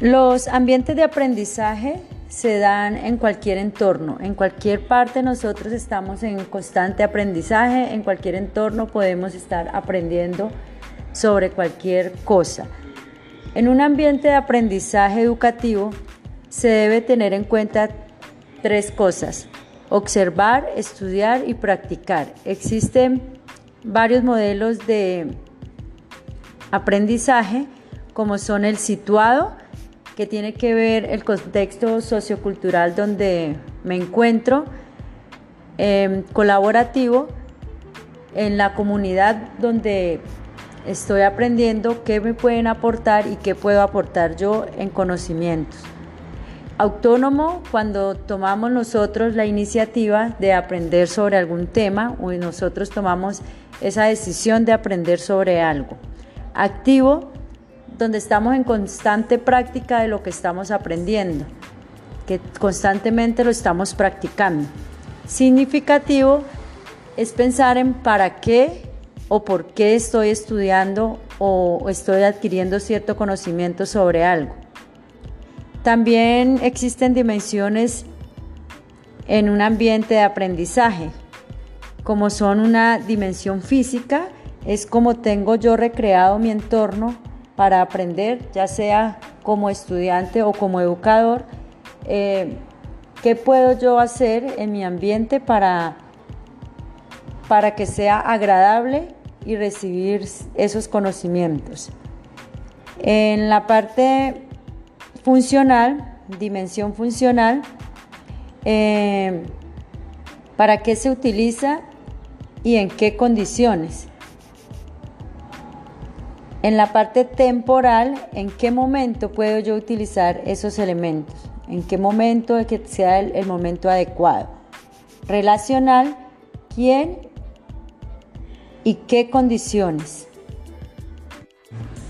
Los ambientes de aprendizaje se dan en cualquier entorno, en cualquier parte nosotros estamos en constante aprendizaje, en cualquier entorno podemos estar aprendiendo sobre cualquier cosa. En un ambiente de aprendizaje educativo se debe tener en cuenta tres cosas, observar, estudiar y practicar. Existen varios modelos de aprendizaje como son el situado, que tiene que ver el contexto sociocultural donde me encuentro, em, colaborativo, en la comunidad donde estoy aprendiendo qué me pueden aportar y qué puedo aportar yo en conocimientos. Autónomo cuando tomamos nosotros la iniciativa de aprender sobre algún tema o nosotros tomamos esa decisión de aprender sobre algo. Activo donde estamos en constante práctica de lo que estamos aprendiendo, que constantemente lo estamos practicando. Significativo es pensar en para qué o por qué estoy estudiando o estoy adquiriendo cierto conocimiento sobre algo. También existen dimensiones en un ambiente de aprendizaje, como son una dimensión física, es como tengo yo recreado mi entorno para aprender, ya sea como estudiante o como educador, eh, qué puedo yo hacer en mi ambiente para, para que sea agradable y recibir esos conocimientos. En la parte funcional, dimensión funcional, eh, ¿para qué se utiliza y en qué condiciones? En la parte temporal, ¿en qué momento puedo yo utilizar esos elementos? ¿En qué momento es que sea el, momento adecuado? Relacional, ¿quién y qué condiciones?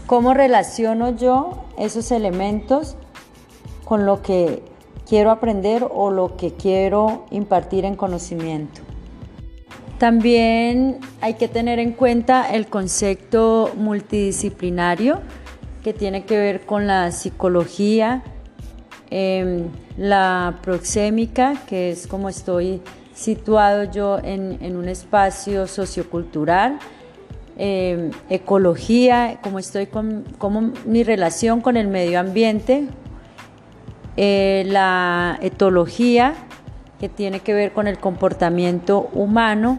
¿Cómo relaciono yo esos elementos con lo que quiero aprender o lo que quiero impartir en conocimiento? También hay que tener en cuenta el concepto multidisciplinario que tiene que ver con la psicología, em, la proxémica, que es como estoy situado yo en, un espacio sociocultural, em, ecología, como estoy con mi relación con el medio ambiente, eh, la etología, que tiene que ver con el comportamiento humano,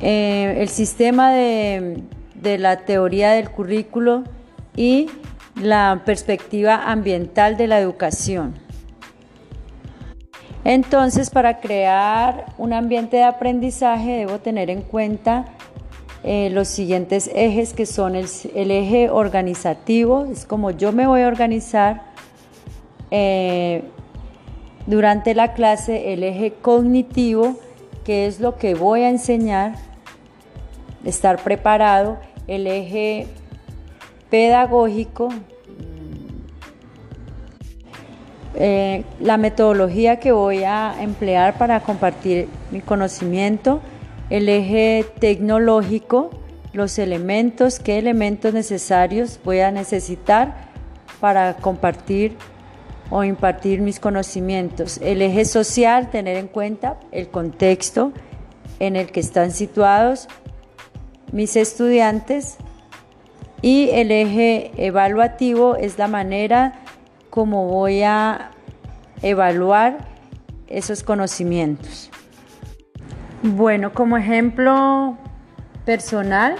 eh, el sistema de, la teoría del currículo y la perspectiva ambiental de la educación. Entonces, para crear un ambiente de aprendizaje debo tener en cuenta eh, los siguientes ejes que son el, eje organizativo, es como yo me voy a organizar eh, durante la clase, el eje cognitivo, que es lo que voy a enseñar, estar preparado, el eje pedagógico, eh, la metodología que voy a emplear para compartir mi conocimiento, el eje tecnológico, los elementos, qué elementos necesarios voy a necesitar para compartir o impartir mis conocimientos. El eje social, tener en cuenta el contexto en el que están situados mis estudiantes y el eje evaluativo es la manera como voy a evaluar esos conocimientos. Bueno, como ejemplo personal,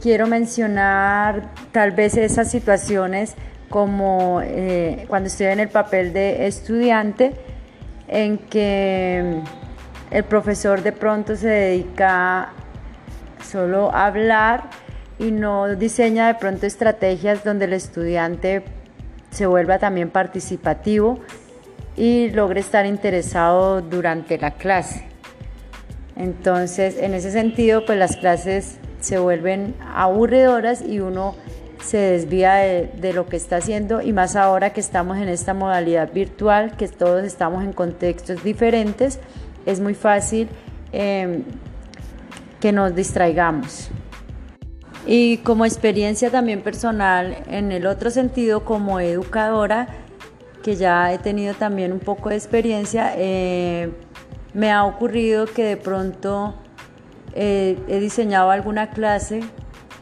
quiero mencionar tal vez esas situaciones como eh, cuando estoy en el papel de estudiante, en que el profesor de pronto se dedica solo hablar y no diseña de pronto estrategias donde el estudiante se vuelva también participativo y logre estar interesado durante la clase. Entonces, en ese sentido, pues las clases se vuelven aburridoras y uno se desvía de, lo que está haciendo y más ahora que estamos en esta modalidad virtual, que todos estamos en contextos diferentes, es muy fácil em, que nos distraigamos. Y como experiencia también personal, en el otro sentido, como educadora, que ya he tenido también un poco de experiencia, eh, me ha ocurrido que de pronto eh, he diseñado alguna clase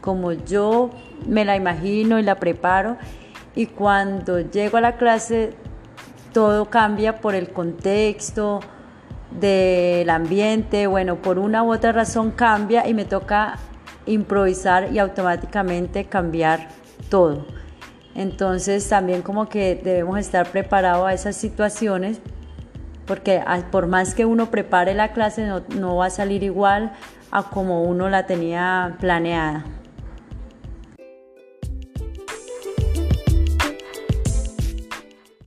como yo me la imagino y la preparo y cuando llego a la clase todo cambia por el contexto del ambiente, bueno, por una u otra razón cambia y me toca improvisar y automáticamente cambiar todo. Entonces también como que debemos estar preparados a esas situaciones porque por más que uno prepare la clase no, no va a salir igual a como uno la tenía planeada.